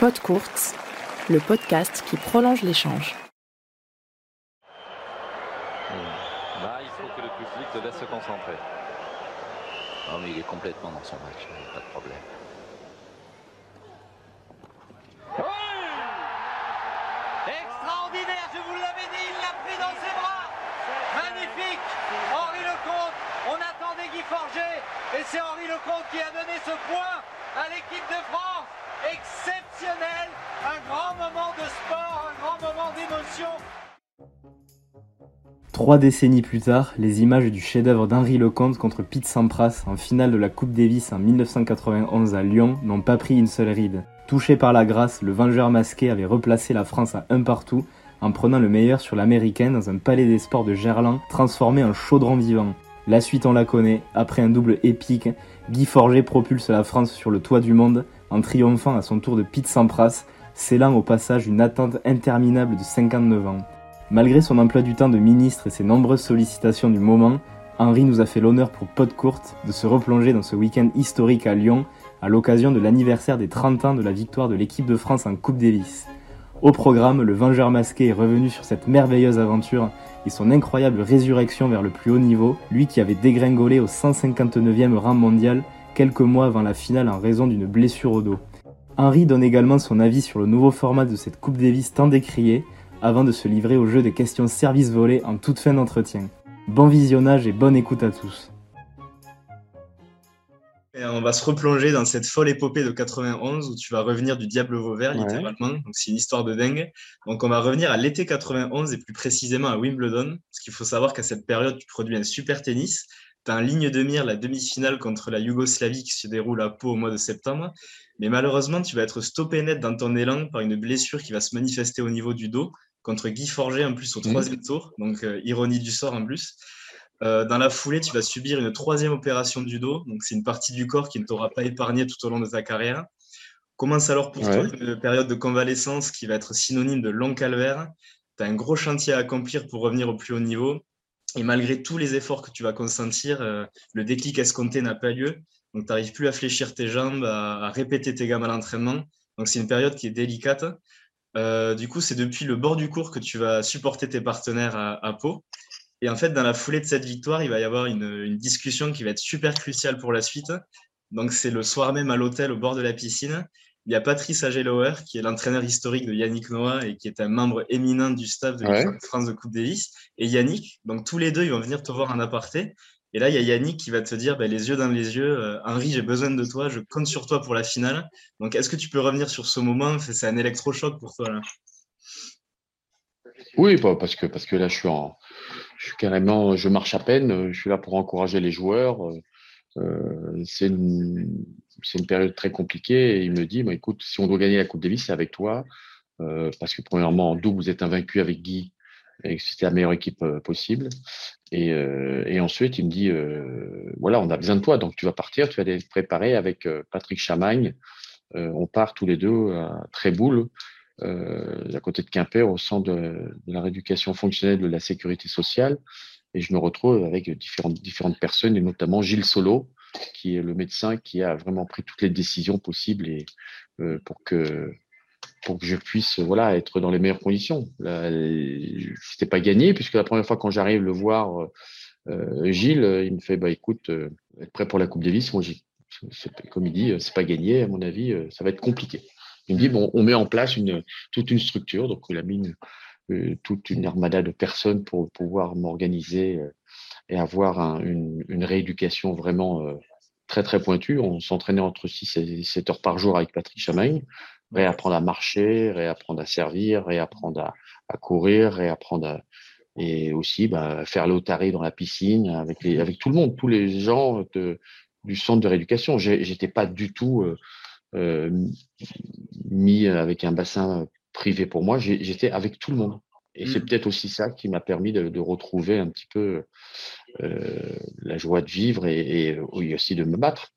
Pod Courte, le podcast qui prolonge l'échange. Là, il faut que le public te laisse se concentrer. Non, mais il est complètement dans son match, il n'y a pas de problème. Extraordinaire, je vous l'avais dit, il l'a pris dans ses bras. Magnifique. Henri Lecomte, on attendait Guy Forget et c'est Henri Lecomte qui a donné ce point à l'équipe de France. Exceptionnel, un grand moment de sport, un grand moment d'émotion. Trois décennies plus tard, les images du chef-d'œuvre d'Henri Lecomte contre Pete Sampras en finale de la Coupe Davis en 1991 à Lyon n'ont pas pris une seule ride. Touché par la grâce, le vengeur masqué avait replacé la France à un partout en prenant le meilleur sur l'américaine dans un palais des sports de Gerland transformé en chaudron vivant. La suite on la connaît, après un double épique, Guy Forget propulse la France sur le toit du monde en triomphant à son tour de Pete Sampras, scellant au passage une attente interminable de 59 ans. Malgré son emploi du temps de ministre et ses nombreuses sollicitations du moment, Henri nous a fait l'honneur pour Pod Courte de se replonger dans ce week-end historique à Lyon à l'occasion de l'anniversaire des 30 ans de la victoire de l'équipe de France en Coupe Davis. Au programme, le Vengeur masqué est revenu sur cette merveilleuse aventure et son incroyable résurrection vers le plus haut niveau, lui qui avait dégringolé au 159e rang mondial quelques mois avant la finale en raison d'une blessure au dos. Henri donne également son avis sur le nouveau format de cette Coupe Davis tant décriée, avant de se livrer au jeu des questions service volées en toute fin d'entretien. Bon visionnage et bonne écoute à tous. Et on va se replonger dans cette folle épopée de 91 où tu vas revenir du Diable Vauvert, littéralement. Donc, c'est une histoire de dingue. Donc, on va revenir à l'été 91 et plus précisément à Wimbledon. Parce qu'il faut savoir qu'à cette période, tu produis un super tennis. Tu as en ligne de mire la demi-finale contre la Yougoslavie qui se déroule à Pau au mois de septembre. Mais malheureusement, tu vas être stoppé net dans ton élan par une blessure qui va se manifester au niveau du dos contre Guy Forget en plus au troisième tour. Donc, euh, ironie du sort en plus. Euh, dans la foulée, tu vas subir une troisième opération du dos. Donc, c'est une partie du corps qui ne t'aura pas épargné tout au long de ta carrière. Commence alors pour toi une période de convalescence qui va être synonyme de long calvaire. Tu as un gros chantier à accomplir pour revenir au plus haut niveau. Et malgré tous les efforts que tu vas consentir, euh, le déclic escompté n'a pas lieu. Donc, tu n'arrives plus à fléchir tes jambes, à, répéter tes gammes à l'entraînement. Donc, c'est une période qui est délicate. Euh, du coup, c'est depuis le bord du cours que tu vas supporter tes partenaires à, Pau. Et en fait, dans la foulée de cette victoire, il va y avoir une discussion qui va être super cruciale pour la suite. Donc, c'est le soir même à l'hôtel au bord de la piscine. Il y a Patrice Agelower, qui est l'entraîneur historique de Yannick Noah et qui est un membre éminent du staff de Ouais. France de Coupe Davis. Et Yannick, donc tous les deux, ils vont venir te voir en aparté. Et là, il y a Yannick qui va te dire, ben, les yeux dans les yeux, euh, Henri, j'ai besoin de toi, je compte sur toi pour la finale. Donc, est-ce que tu peux revenir sur ce moment? C'est un électrochoc pour toi, là. Oui, bah, parce que parce que là, je suis en, je suis carrément, je marche à peine. Je suis là pour encourager les joueurs. euh, euh, c'est une, période très compliquée. Il me dit, bah, écoute, si on doit gagner la Coupe Davis, c'est avec toi, euh, parce que premièrement, en double, vous êtes invaincu avec Guy, et c'était la meilleure équipe euh, possible. Et, ensuite, il me dit, voilà, on a besoin de toi, donc tu vas partir, tu vas aller te préparer avec Patrick Chamagne. On part tous les deux à Tréboul à côté de Quimper, au centre de, de la rééducation fonctionnelle de la sécurité sociale. Et je me retrouve avec différentes, différentes personnes, et notamment Gilles Solo, qui est le médecin qui a vraiment pris toutes les décisions possibles et, euh, pour, que, pour que je puisse voilà, être dans les meilleures conditions. Là, c'était pas gagné, puisque la première fois quand j'arrive le voir, euh, Gilles, il me fait bah, écoute, euh, être prêt pour la Coupe Davis. Moi, comme il dit, c'est pas gagné, à mon avis, euh, ça va être compliqué. Il me dit, bon, on met en place une, toute une structure. Donc, il a mis une, euh, toute une armada de personnes pour pouvoir m'organiser euh, et avoir un- une, rééducation vraiment euh, très, très pointue. On s'entraînait entre 6 et 7 heures par jour avec Patrick Chamagne. Réapprendre à marcher, réapprendre à servir, réapprendre à, courir, réapprendre et aussi bah, faire l'otaré dans la piscine avec, tout le monde, tous les gens du centre de rééducation. J'étais pas du tout euh, mis avec un bassin privé pour moi, j'étais avec tout le monde. Et c'est Mm. peut-être aussi ça qui m'a permis de, de retrouver un petit peu euh, la joie de vivre et, aussi de me battre.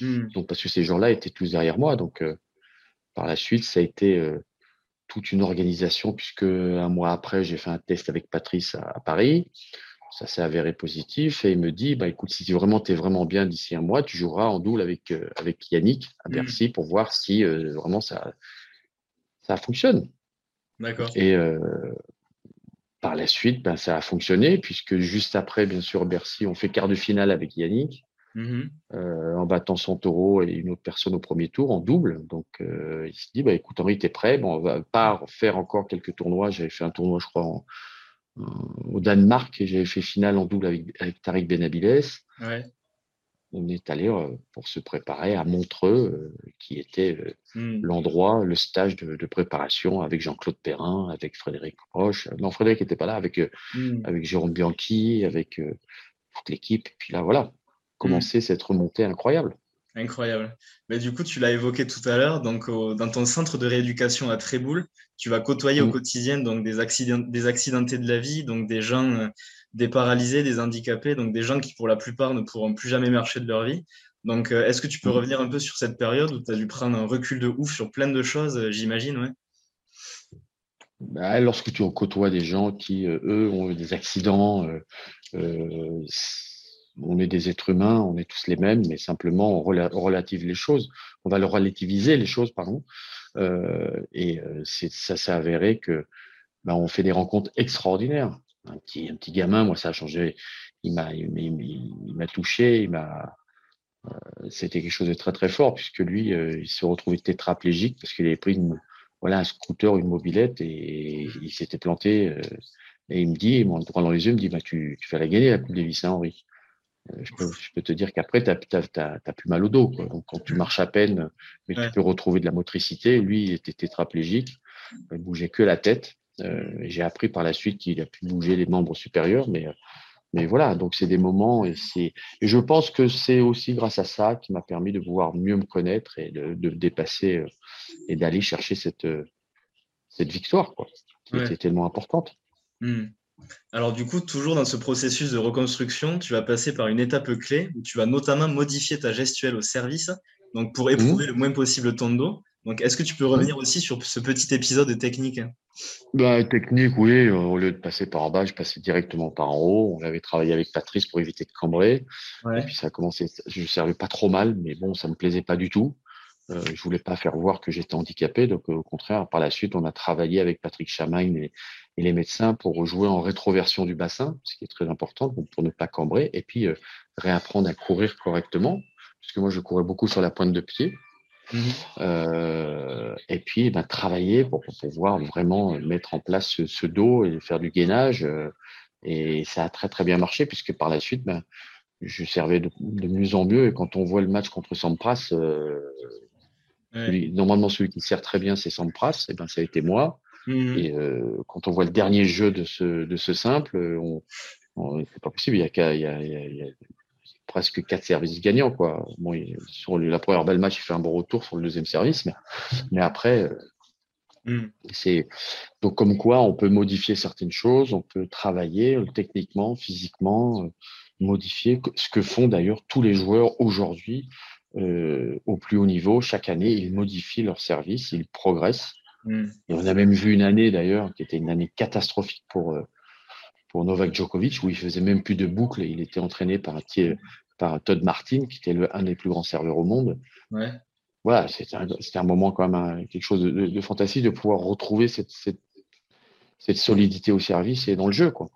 Hmm. Donc parce que ces gens-là étaient tous derrière moi. Donc euh, par la suite, ça a été euh, toute une organisation puisque un mois après, j'ai fait un test avec Patrice à, à Paris. Ça s'est avéré positif et il me dit, bah écoute, si vraiment tu es vraiment bien d'ici un mois, tu joueras en double avec avec Yannick à Mm. Bercy pour voir si vraiment ça ça fonctionne. D'accord. Et euh, par la suite, ben, ça a fonctionné, puisque juste après, bien sûr, Bercy, on fait quart de finale avec Yannick, Mhm. euh, en battant son taureau et une autre personne au premier tour, en double. Donc, euh, il se dit, bah, écoute, Henri, t'es prêt? Bon, On va pas faire encore quelques tournois. J'avais fait un tournoi, je crois, en- en- au Danemark, et j'avais fait finale en double avec, avec Tariq Benabides. Ouais. On est allé euh, pour se préparer à Montreux, euh, qui était euh, Mhm. l'endroit, le stage de, de préparation avec Jean-Claude Perrin, avec Frédéric Roche. Non, Frédéric n'était pas là, avec, euh, Mhm. avec Jérôme Bianchi, avec euh, toute l'équipe. Puis là, voilà, commencer cette remontée incroyable. Incroyable. Mais du coup, tu l'as évoqué tout à l'heure, donc au- dans ton centre de rééducation à Tréboul, tu vas côtoyer au Mm. quotidien donc des accidents, des accidentés de la vie, donc des gens, euh, des paralysés, des handicapés, donc des gens qui pour la plupart ne pourront plus jamais marcher de leur vie. Donc, euh, est-ce que tu peux Mm. revenir un peu sur cette période où tu as dû prendre un recul de ouf sur plein de choses, euh, j'imagine, ouais? Bah, lorsque tu côtoies des gens qui, euh, eux, ont eu des accidents, on est des êtres humains, on est tous les mêmes, mais simplement on rela- relative les choses, on va le relativiser les choses, pardon. Euh, et euh, ça s'est avéré que bah, on fait des rencontres extraordinaires. Un petit, gamin, moi, ça a changé. Il m'a, touché, il m'a. euh, c'était quelque chose de très très fort puisque lui, euh, il se retrouvait tétraplégique parce qu'il avait pris une, voilà, un scooter, une mobilette et il s'était planté. et il me dit, il me droit dans les yeux, il me dit, bah, tu, tu vas la gagner la Coupe Davis, hein, Henri. Euh, je, peux, je peux te dire qu'après, tu n'as plus mal au dos. Quoi. Donc, quand tu marches à peine, mais Ouais. tu peux retrouver de la motricité. Lui, il était tétraplégique, il bougeait que la tête. Euh, J'ai appris par la suite qu'il a pu bouger les membres supérieurs, mais, euh, mais voilà, donc c'est des moments et c'est. Je pense que c'est aussi grâce à ça qui m'a permis de pouvoir mieux me connaître et de, de dépasser euh, et d'aller chercher cette, euh, cette victoire, quoi, qui Ouais. était tellement importante. Hmm. Alors du coup, toujours dans ce processus de reconstruction, tu vas passer par une étape clé où tu vas notamment modifier ta gestuelle au service, donc pour éprouver le moins possible ton dos. Donc est-ce que tu peux revenir aussi sur ce petit épisode technique? Bah, technique, oui. euh, Au lieu de passer par bas, je passais directement par en haut. On avait travaillé avec Patrice pour éviter de cambrer. Et puis ça a commencé. Je servais pas trop mal, mais bon, ça me plaisait pas du tout. Euh, je voulais pas faire voir que j'étais handicapé. Donc euh, au contraire, par la suite, on a travaillé avec Patrick Chamagne et, et les médecins pour jouer en rétroversion du bassin, ce qui est très important donc pour ne pas cambrer. Et puis euh, réapprendre à courir correctement, puisque moi je courais beaucoup sur la pointe de pied. Mhm. Euh, et puis, ben, travailler pour, pour pouvoir vraiment mettre en place ce, ce dos et faire du gainage. et ça a très, très bien marché, puisque par la suite, ben, je servais de, de mieux en mieux. Et quand on voit le match contre Sampras, euh, Ouais. normalement, celui qui sert très bien, c'est Sampras. Et ben, ça a été moi. Mhm. Et euh, quand on voit le dernier jeu de ce, de ce simple, on, on- c'est pas possible. Il y a, il y a, il y a- il y a presque quatre services gagnants, quoi. Bon, il- sur la première belle match, il fait un bon retour sur le deuxième service, mais, mais après, euh, Mhm. c'est donc comme quoi on peut modifier certaines choses, on peut travailler euh, techniquement, physiquement, euh, modifier ce que font d'ailleurs tous les joueurs aujourd'hui euh, au plus haut niveau. Chaque année, ils modifient leur service, ils progressent. Mhm. Et on a même vu une année d'ailleurs qui était une année catastrophique pour euh, pour Novak Djokovic où il faisait même plus de boucles. Il était entraîné par par Todd Martin qui était le, un des plus grands serveurs au monde. Ouais. Voilà, c'était un, moment quand même un- quelque chose de, de- de fantastique de pouvoir retrouver cette, cette, cette solidité au service et dans le jeu, quoi.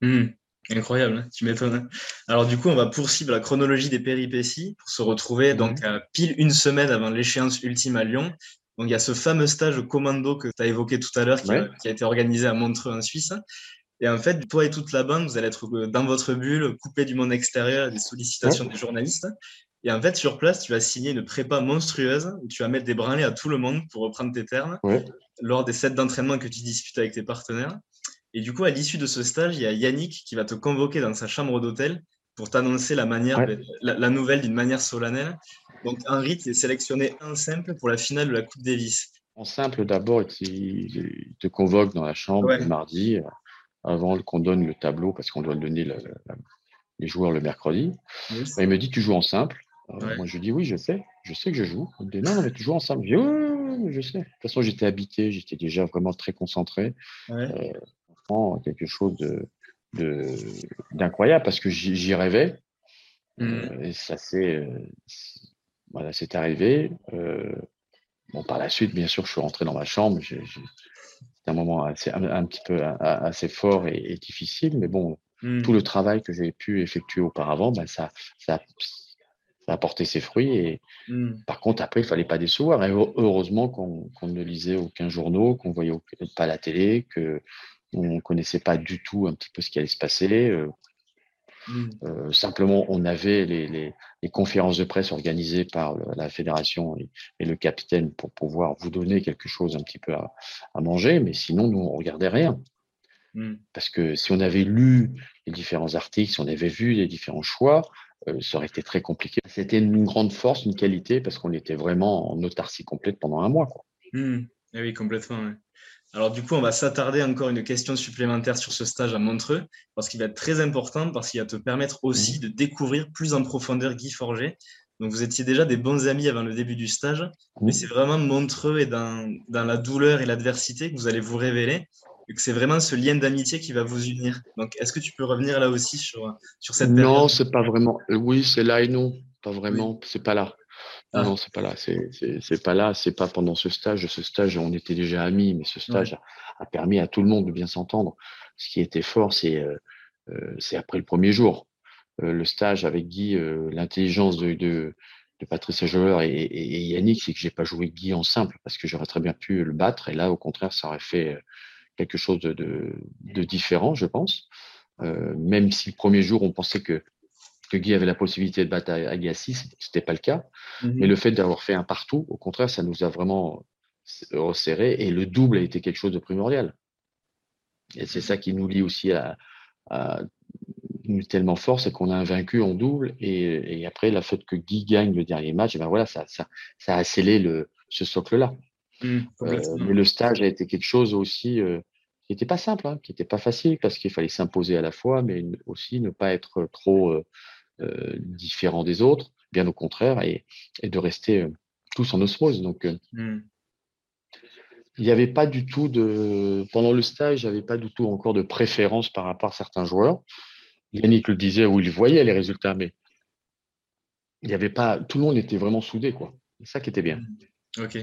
Mhm. Incroyable, hein, tu m'étonnes. Alors du coup, on va poursuivre la chronologie des péripéties pour se retrouver Mhm. donc à pile une semaine avant l'échéance ultime à Lyon. Donc il y a ce fameux stage commando que tu as évoqué tout à l'heure qui, a- Ouais. qui a été organisé à Montreux en Suisse. Et en fait, toi et toute la bande, vous allez être euh, dans votre bulle, coupé du monde extérieur, des sollicitations des journalistes. Et en fait, sur place, tu vas signer une prépa monstrueuse où tu vas mettre des branlées à tout le monde, pour reprendre tes termes, Ouais. lors des sets d'entraînement que tu disputes avec tes partenaires. Et du coup, à l'issue de ce stage, il y a Yannick qui va te convoquer dans sa chambre d'hôtel pour t'annoncer la, manière, Ouais. la, la nouvelle d'une manière solennelle. Donc, Henri, tu es sélectionné en simple pour la finale de la Coupe Davis. En simple, d'abord, il, te convoque dans la chambre Ouais. le mardi, euh, avant qu'on donne le tableau, parce qu'on doit le donner le- le- les joueurs le mercredi. Yes. Il me dit, tu joues en simple. Euh, Ouais. Moi, je dis, oui, je sais, je sais que je joue. Il me dit, non, mais tu joues en simple. Je dis, oui, je sais. De toute façon, j'étais habité, j'étais déjà vraiment très concentré. Ouais. Quelque chose de d'incroyable parce que j'y rêvais. Mhm. Euh, et ça s'est euh, c'est- voilà, c'est arrivé. Euh, bon, par la suite, bien sûr, je suis rentré dans ma chambre. C'était un moment assez, un, petit peu assez fort et, difficile, mais bon, hmm. tout le travail que j'ai pu effectuer auparavant, ben ça, ça, ça a porté ses fruits. Et hmm. par contre, après, il fallait pas décevoir. Et heureusement qu'on ne lisait aucun journaux, qu'on voyait pas la télé, que on connaissait pas du tout un petit peu ce qui allait se passer. Euh, hmm. euh, simplement, on avait les, les, les, conférences de presse organisées par la fédération et, le capitaine pour pouvoir vous donner quelque chose un petit peu à, à manger, mais sinon, nous, on regardait rien. Hmm. Parce que si on avait lu les différents articles, si on avait vu les différents choix, euh, ça aurait été très compliqué. C'était une grande force, une qualité, parce qu'on était vraiment en autarcie complète pendant un mois. Quoi. Hmm. Eh oui, complètement. Alors du coup, on va s'attarder encore une question supplémentaire sur ce stage à Montreux, parce qu'il va être très important, parce qu'il va te permettre aussi de découvrir plus en profondeur Guy Forget. Donc vous étiez déjà des bons amis avant le début du stage, mais c'est vraiment Montreux et dans, dans la douleur et l'adversité que vous allez vous révéler que c'est vraiment ce lien d'amitié qui va vous unir. Donc, est-ce que tu peux revenir là aussi sur, sur cette période? Non, c'est pas vraiment. Euh, oui, c'est là et non. Pas vraiment. C'est pas là. Non, ah. non, c'est pas là. C'est pas là. C'est pas pendant ce stage. Ce stage, on était déjà amis, mais ce stage a, permis à tout le monde de bien s'entendre. Ce qui était fort, c'est euh, euh c'est après le premier jour. Euh, le stage avec Guy, euh, l'intelligence de, de, de Patricia Joller et, et, et Yannick, c'est que j'ai pas joué Guy en simple parce que j'aurais très bien pu le battre. Et là, au contraire, ça aurait fait quelque chose de, de, différent, je pense. Euh, même si le premier jour, on pensait que, que Guy avait la possibilité de battre Agassi, ce n'était pas le cas. Mhm. Mais le fait d'avoir fait un partout, au contraire, ça nous a vraiment resserré et le double a été quelque chose de primordial. Et c'est ça qui nous lie aussi à, à tellement fort, c'est qu'on a un vaincu en double et, et, après, la fait que Guy gagne le dernier match, ben voilà, ça, ça, ça a scellé le, ce socle-là. Mmh, euh, mais le stage a été quelque chose aussi euh, qui n'était pas simple, hein, qui n'était pas facile parce qu'il fallait s'imposer à la fois, mais aussi ne pas être trop euh, différent des autres, bien au contraire, et, de rester tous en osmose. Donc, mmh. il n'y avait pas du tout de. Pendant le stage, il n'y avait pas du tout encore de préférence par rapport à certains joueurs. Yannick le disait où il voyait les résultats, mais il n'y avait pas. Tout le monde était vraiment soudé, quoi. C'est ça qui était bien. Ok.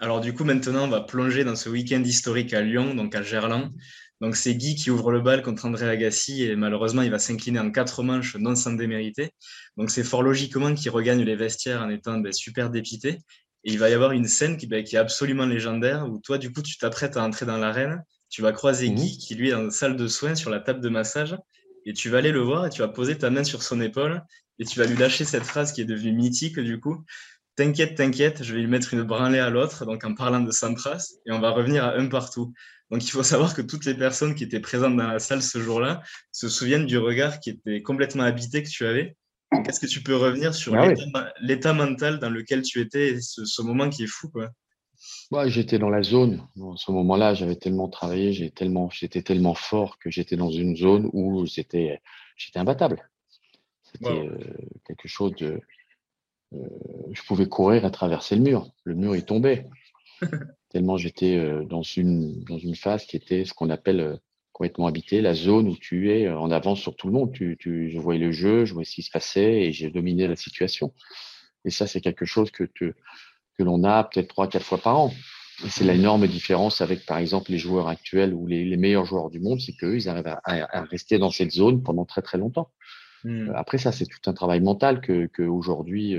Alors du coup, maintenant, on va plonger dans ce week-end historique à Lyon, donc à Gerland. Donc c'est Guy qui ouvre le bal contre André Agassi et malheureusement, il va s'incliner en quatre manches non sans démériter. Donc c'est fort logiquement qu'il regagne les vestiaires en étant ben, super dépité. Et il va y avoir une scène qui, ben, qui, est absolument légendaire où toi, du coup, tu t'apprêtes à entrer dans l'arène. Tu vas croiser Guy mhm. qui, lui, est dans la salle de soins sur la table de massage. Et tu vas aller le voir et tu vas poser ta main sur son épaule et tu vas lui lâcher cette phrase qui est devenue mythique, du coup. T'inquiète, t'inquiète, je vais lui mettre une branlée à l'autre, donc en parlant de Sampras, et on va revenir à un partout. Donc il faut savoir que toutes les personnes qui étaient présentes dans la salle ce jour-là se souviennent du regard qui était complètement habité que tu avais. Est-ce que tu peux revenir sur ah l'état mental dans lequel tu étais et ce, moment qui est fou quoi? Ouais, j'étais dans la zone. Dans ce moment-là, j'avais tellement travaillé, j'étais tellement, fort que j'étais dans une zone où j'étais, imbattable. C'était euh, quelque chose de, je pouvais courir à traverser le mur. Le mur, il tombait. Tellement j'étais euh, dans une, dans une phase qui était ce qu'on appelle euh, complètement habité, la zone où tu es en avance sur tout le monde. Tu, tu, je voyais le jeu, je voyais ce qui se passait et j'ai dominé la situation. Et ça, c'est quelque chose que, que l'on a peut-être trois, quatre fois par an. Et c'est l'énorme différence avec, par exemple, les joueurs actuels ou les, les meilleurs joueurs du monde, c'est qu'eux, ils arrivent à, à, rester dans cette zone pendant très, très longtemps. Hmm. Après, ça, c'est tout un travail mental que, que aujourd'hui,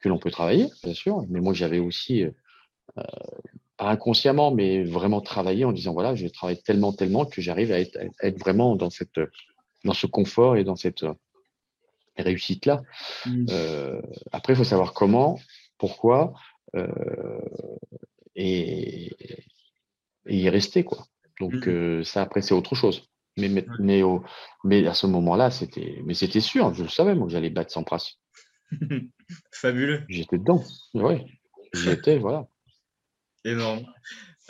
que l'on peut travailler, bien sûr. Mais moi, j'avais aussi, euh, euh, pas inconsciemment, mais vraiment travaillé en disant voilà, je travaille tellement, tellement que j'arrive à être, être, vraiment dans cette, dans ce confort et dans cette euh, réussite là. Mmh. Euh, après, il faut savoir comment, pourquoi euh, et, et, y rester quoi. Donc mmh. ça, après, c'est autre chose. Mais, mais, mais, au, mais à ce moment-là, c'était, mais c'était sûr, je le savais, moi, que j'allais battre sans principe. Fabuleux. J'étais dedans. Oui, j'étais, voilà. Énorme.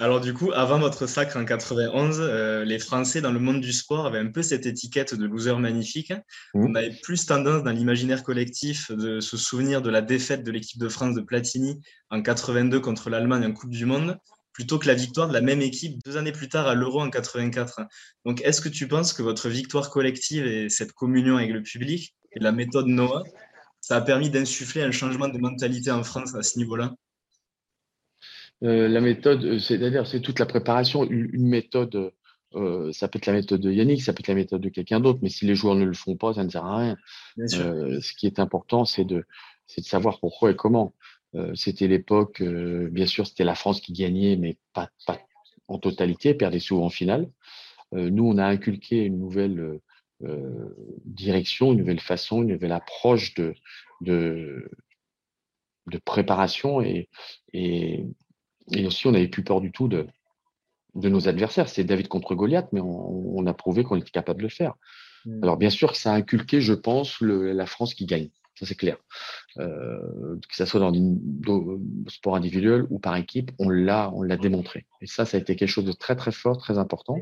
Alors du coup, avant votre sacre en 91, euh, les Français dans le monde du sport avaient un peu cette étiquette de loser magnifique. Mmh. On avait plus tendance dans l'imaginaire collectif de se souvenir de la défaite de l'équipe de France de Platini en 82 contre l'Allemagne en Coupe du Monde, plutôt que la victoire de la même équipe deux années plus tard à l'Euro en 84. Donc est-ce que tu penses que votre victoire collective et cette communion avec le public et la méthode Noah ça a permis d'insuffler un changement de mentalité en France à ce niveau-là? La méthode, c'est-à-dire c'est toute la préparation, une, méthode. ça peut être la méthode de Yannick, ça peut être la méthode de quelqu'un d'autre, mais si les joueurs ne le font pas, ça ne sert à rien. ce qui est important, c'est de, de savoir pourquoi et comment. C'était l'époque, bien sûr, c'était la France qui gagnait, mais pas, pas en totalité, perdait souvent en finale. nous, on a inculqué une nouvelle direction, une nouvelle façon, une nouvelle approche de, de, de préparation et, et, aussi on n'avait plus peur du tout de, de nos adversaires. C'est David contre Goliath, mais on, a prouvé qu'on était capable de le faire. Mmh. Alors bien sûr que ça a inculqué, je pense, la France qui gagne. Ça c'est clair. Euh, que ce soit dans le sport individuel ou par équipe, on l'a, on l'a démontré. Et ça, ça a été quelque chose de très très fort, très important.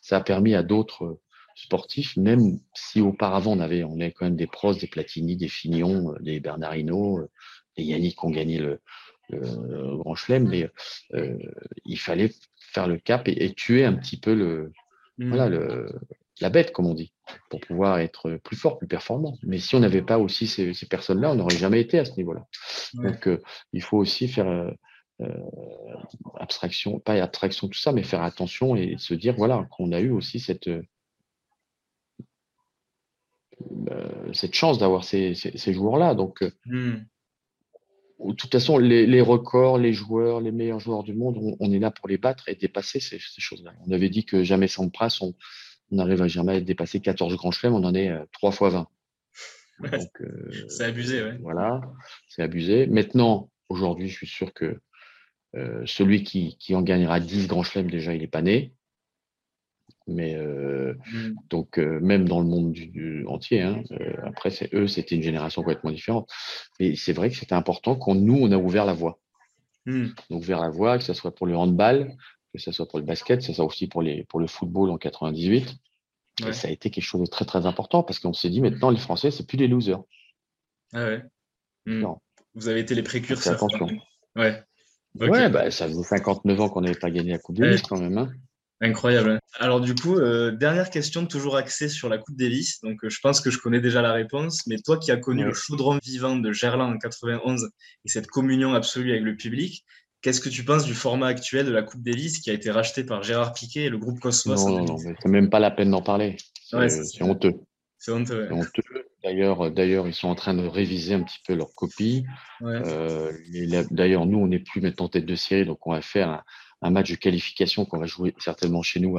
Ça a permis à d'autres sportifs, même si auparavant on avait, on avait quand même des pros, des Platini, des Fignon, des Bernardino, des Yannick qui ont gagné le, Grand Chelem, mais euh, il fallait faire le cap et, tuer un petit peu le, mmh. voilà, le, la bête, comme on dit, pour pouvoir être plus fort, plus performant. Mais si on n'avait pas aussi ces, personnes-là, on n'aurait jamais été à ce niveau-là. Donc, euh, il faut aussi faire euh, abstraction, pas abstraction tout ça, mais faire attention et se dire voilà qu'on a eu aussi cette cette chance d'avoir ces, ces, joueurs-là. Donc, mmh de toute façon, les, records, les joueurs, les meilleurs joueurs du monde, on, est là pour les battre et dépasser ces, choses-là. On avait dit que jamais sans Pras, on n'arrive jamais à dépasser 14 grands chelems, on en est 3 euh, fois 20. Euh, c'est abusé, ouais. Voilà, c'est abusé. Maintenant, aujourd'hui, je suis sûr que euh, celui qui, qui, en gagnera 10 grands chelems, déjà, il n'est pas né. Mais euh, mmh. donc même dans le monde du, entier, hein, après c'est eux, c'était une génération complètement différente. Mais c'est vrai que c'était important qu'on nous on a ouvert la voie. Mmh. Donc ouvert la voie, que ce soit pour le handball, que ce soit pour le basket, ce soit aussi pour les pour le football en 98. Et ça a été quelque chose de très très important parce qu'on s'est dit maintenant les Français c'est plus des losers. Ah ouais. Mmh. Vous avez été les précurseurs. Attention. Ouais. Ouais, bah, ça faisait 59 ans qu'on n'avait pas gagné la Coupe du Monde quand même. Hein. Incroyable. Alors du coup, euh, dernière question toujours axée sur la Coupe Davis. Donc euh, je pense que je connais déjà la réponse, mais toi qui as connu le chaudron vivant de Gerland en 91 et cette communion absolue avec le public, qu'est-ce que tu penses du format actuel de la Coupe Davis qui a été racheté par Gérard Piquet et le groupe Cosmos Non, non, non, c'est même pas la peine d'en parler. C'est honteux. C'est honteux. honteux. D'ailleurs, d'ailleurs, ils sont en train de réviser un petit peu leur copie. Euh, d'ailleurs, nous, on n'est plus maintenant tête de série, donc on va faire un, un match de qualification qu'on va jouer certainement chez nous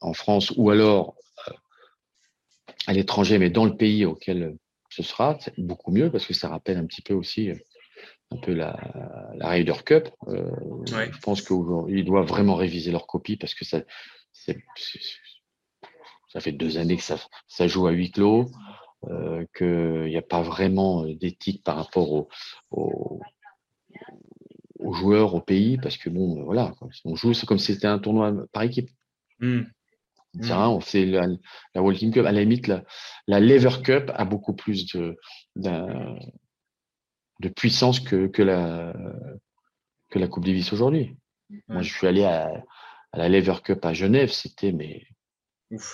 en France ou alors euh, à l'étranger, mais dans le pays auquel ce sera, c'est beaucoup mieux parce que ça rappelle un petit peu aussi euh, un peu la, la Ryder Cup. Euh, je pense qu'ils doivent vraiment réviser leur copie parce que ça, ça fait deux années que ça, ça joue à huis clos, qu'il n'y a pas vraiment d'éthique par rapport au, au, aux joueurs, au pays, parce que bon, voilà, on joue, c'est comme si c'était un tournoi par équipe. Mmh. Mmh. on fait la, la World Cup, à la limite, la, la Lever Cup a beaucoup plus de, de, puissance que, que, la, que la Coupe Davis aujourd'hui. Moi, je suis allé à, à, la Lever Cup à Genève, c'était mais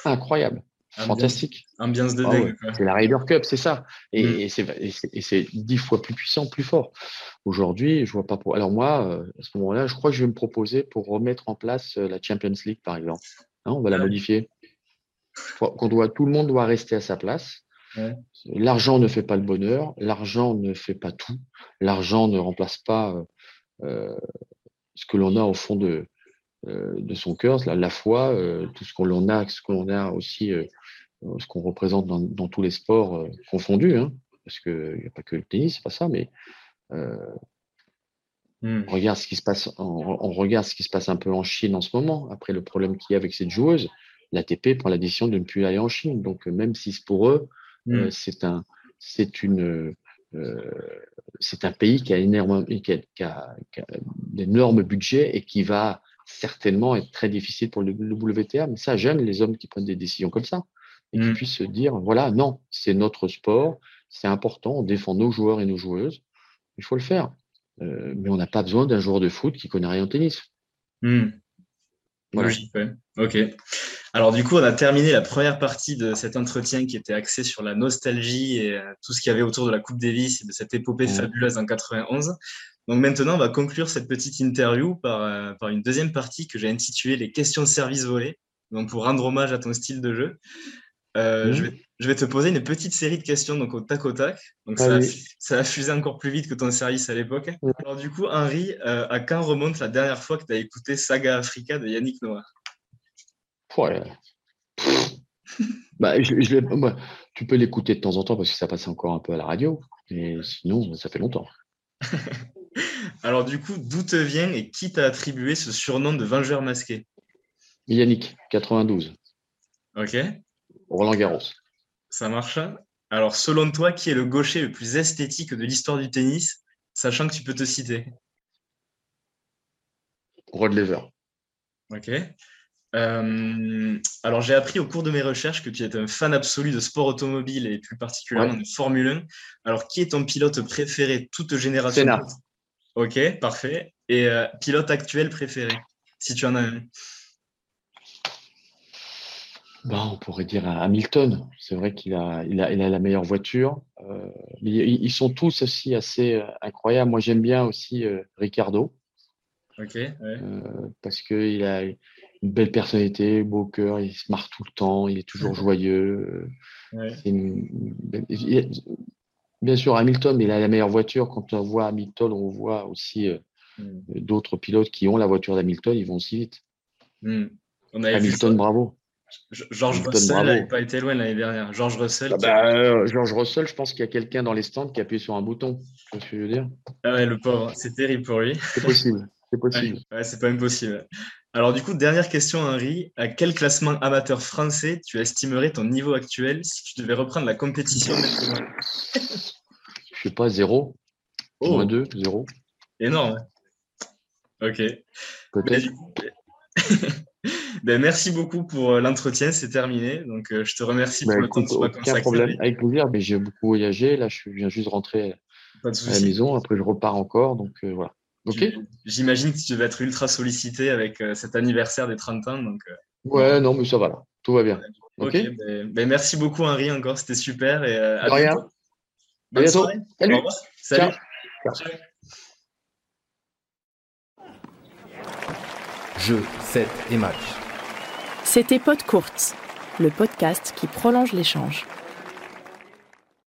incroyable. Fantastique. Ambiance de ah C'est la Ryder Cup, c'est ça. Et, mm. et c'est dix fois plus puissant, plus fort. Aujourd'hui, je vois pas pour. Alors moi, euh, à ce moment-là, je crois que je vais me proposer pour remettre en place euh, la Champions League, par exemple. Hein, on va la modifier. Qu'on doit, tout le monde doit rester à sa place. L'argent ne fait pas le bonheur. L'argent ne fait pas tout. L'argent ne remplace pas euh, ce que l'on a au fond de, de son cœur, la, la foi, tout ce qu'on a, ce qu'on a aussi euh, ce qu'on représente dans, tous les sports euh, confondus, hein, parce qu'il n'y a pas que le tennis, c'est pas ça, mais euh, hmm. on, regarde ce qui se passe, on, regarde ce qui se passe un peu en Chine en ce moment, après le problème qu'il y a avec cette joueuse. L'ATP prend la décision de ne plus aller en Chine. Donc, même si pour eux, hmm. c'est un, c'est une, c'est un pays qui a, énorme, qui a, d'énormes budgets et qui va certainement être très difficile pour le, WTA. Mais ça gêne les hommes qui prennent des décisions comme ça et qui mmh. puissent se dire, voilà, non, c'est notre sport, c'est important, on défend nos joueurs et nos joueuses, il faut le faire. Euh, mais on n'a pas besoin d'un joueur de foot qui connaît rien au tennis. Mmh. Voilà. Ok. Alors du coup, on a terminé la première partie de cet entretien qui était axé sur la nostalgie et euh, tout ce qu'il y avait autour de la Coupe Davis et de cette épopée mmh. fabuleuse en 91. Donc maintenant, on va conclure cette petite interview par, euh, par une deuxième partie que j'ai intitulée Les questions de service volées. Donc pour rendre hommage à ton style de jeu. Euh, je, vais, je, vais, te poser une petite série de questions donc au tac au tac. Donc ça, ça, va, fuser encore plus vite que ton service à l'époque. Alors du coup, Henri, euh, à quand remonte la dernière fois que tu as écouté Saga Africa de Yannick ouais. Bah, je, je Tu peux l'écouter de temps en temps parce que ça passe encore un peu à la radio. Mais sinon, ça fait longtemps. Alors du coup, d'où te vient et qui t'a attribué ce surnom de vengeur masqué? Yannick, 92. Ok. Roland Garros. Ça marche. Alors selon toi, qui est le gaucher le plus esthétique de l'histoire du tennis, sachant que tu peux te citer? Rod Lever. Ok. Euh, alors j'ai appris au cours de mes recherches que tu es un fan absolu de sport automobile et plus particulièrement de Formule 1. Alors qui est ton pilote préféré toute génération? Senna. Ok, parfait. Et euh, pilote actuel préféré, si tu en as un? Ben, On pourrait dire Hamilton. C'est vrai qu'il a, il a, il a, la meilleure voiture. Euh, ils, sont tous aussi assez incroyables. Moi, j'aime bien aussi Ricardo. Ok. Ouais. Parce qu'il a une belle personnalité, beau cœur, il se marre tout le temps, il est toujours joyeux. Ouais. Une, il, Bien sûr, Hamilton, il a la meilleure voiture. Quand on voit Hamilton, on voit aussi euh, mm. d'autres pilotes qui ont la voiture d'Hamilton, ils vont aussi vite. Mm. On Hamilton, bravo. George Hamilton, Russell n'avait pas été loin l'année dernière. George Russell. Ah bah, euh, George Russell, je pense qu'il y a quelqu'un dans les stands qui a appuyé sur un bouton. Tu ce que je veux dire? Ah ouais, le pauvre, c'est terrible pour lui. C'est possible. C'est possible. Ouais, ouais c'est pas impossible. Alors du coup, dernière question, Henri. À quel classement amateur français tu estimerais ton niveau actuel si tu devais reprendre la compétition maintenant Je sais pas, 0 Oh. Moins 2, 0 Énorme. Ok. Peut-être. ben, merci beaucoup pour euh, l'entretien, c'est terminé. Donc euh, je te remercie pour le temps que tu m'as consacré. problème, avec plaisir. Mais j'ai beaucoup voyagé. Là, je viens juste rentrer à la maison. Après, je repars encore. Donc euh, voilà. Ok J- J'imagine que tu devais être ultra sollicité avec euh, cet anniversaire des 30 ans. Donc, euh, Ouais, non, mais ça va là. Tout va bien. ok. Ok ben, ben, merci beaucoup, Henri, encore. C'était super. Et, euh, à De rien. bientôt. À bientôt. soirée. Salut. Salut. Ciao. Ciao. Jeux, 7 et match. C'était Pod Courte, le podcast qui prolonge l'échange.